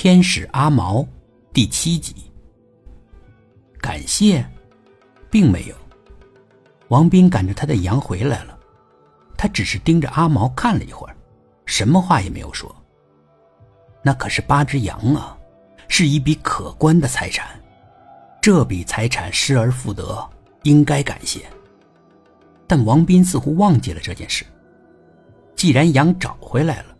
天使阿毛第七集。感谢，并没有。王斌赶着他的羊回来了，他只是盯着阿毛看了一会儿，什么话也没有说。那可是八只羊啊，是一笔可观的财产，这笔财产失而复得，应该感谢。但王斌似乎忘记了这件事。既然羊找回来了，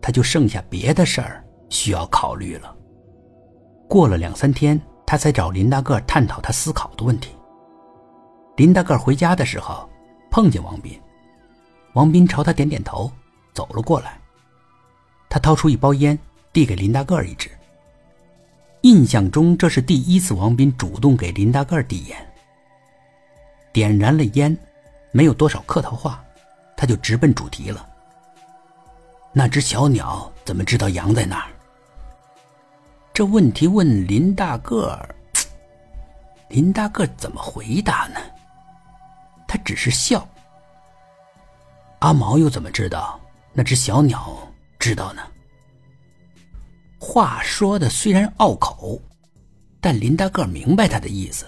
他就剩下别的事儿需要考虑了。过了两三天，他才找林大个探讨他思考的问题。林大个回家的时候碰见王斌，王斌朝他点点头，走了过来。他掏出一包烟，递给林大个一支。印象中这是第一次王斌主动给林大个递烟。点燃了烟，没有多少客套话。他就直奔主题了。那只小鸟怎么知道羊在哪儿？这问题问林大个儿，林大个怎么回答呢？他只是笑。阿毛又怎么知道那只小鸟知道呢？话说的虽然拗口，但林大个明白他的意思。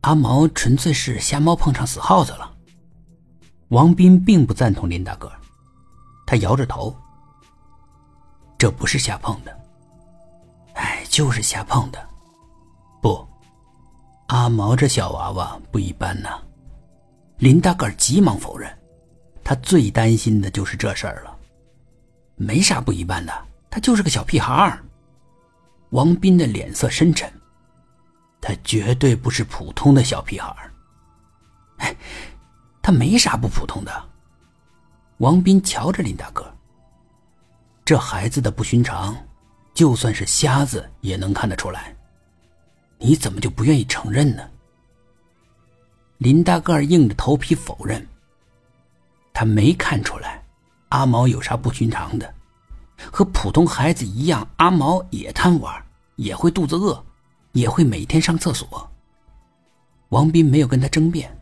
阿毛纯粹是瞎猫碰上死耗子了。王斌并不赞同林大个，他摇着头。这不是瞎碰的，就是瞎碰的。不，阿毛这小娃娃不一般呐。林大个急忙否认，他最担心的就是这事儿了。没啥不一般的，他就是个小屁孩儿。王斌的脸色深沉，他绝对不是普通的小屁孩儿。哎。他没啥不普通的。王斌瞧着林大个，这孩子的不寻常，就算是瞎子也能看得出来。你怎么就不愿意承认呢？林大个硬着头皮否认。他没看出来，阿毛有啥不寻常的，和普通孩子一样，阿毛也贪玩，也会肚子饿，也会每天上厕所。王斌没有跟他争辩。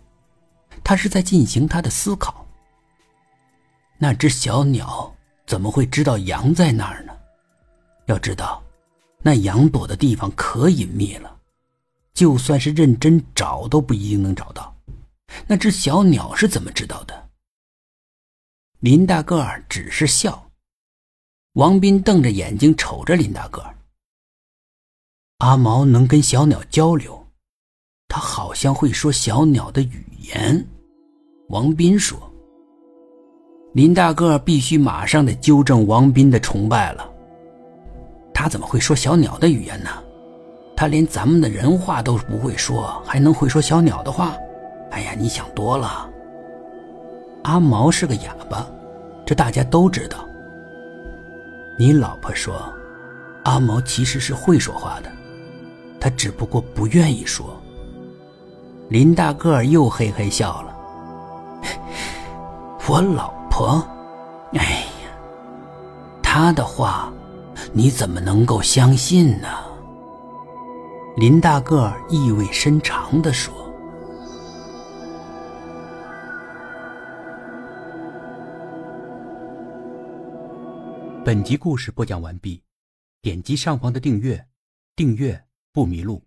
他是在进行他的思考。那只小鸟怎么会知道羊在那儿呢？要知道，那羊躲的地方可隐秘了，就算是认真找都不一定能找到。那只小鸟是怎么知道的？林大个儿只是笑。王斌瞪着眼睛瞅着林大个儿。阿毛能跟小鸟交流，他好像会说小鸟的语言。王斌说：“林大个儿必须马上得纠正王斌的崇拜了。他怎么会说小鸟的语言呢？他连咱们的人话都不会说，还能会说小鸟的话？哎呀，你想多了。阿毛是个哑巴，这大家都知道。你老婆说，阿毛其实是会说话的，他只不过不愿意说。”林大个又嘿嘿笑了。我老婆，哎呀，他的话，你怎么能够相信呢？林大个意味深长的说。本集故事播讲完毕，点击上方的订阅，订阅不迷路。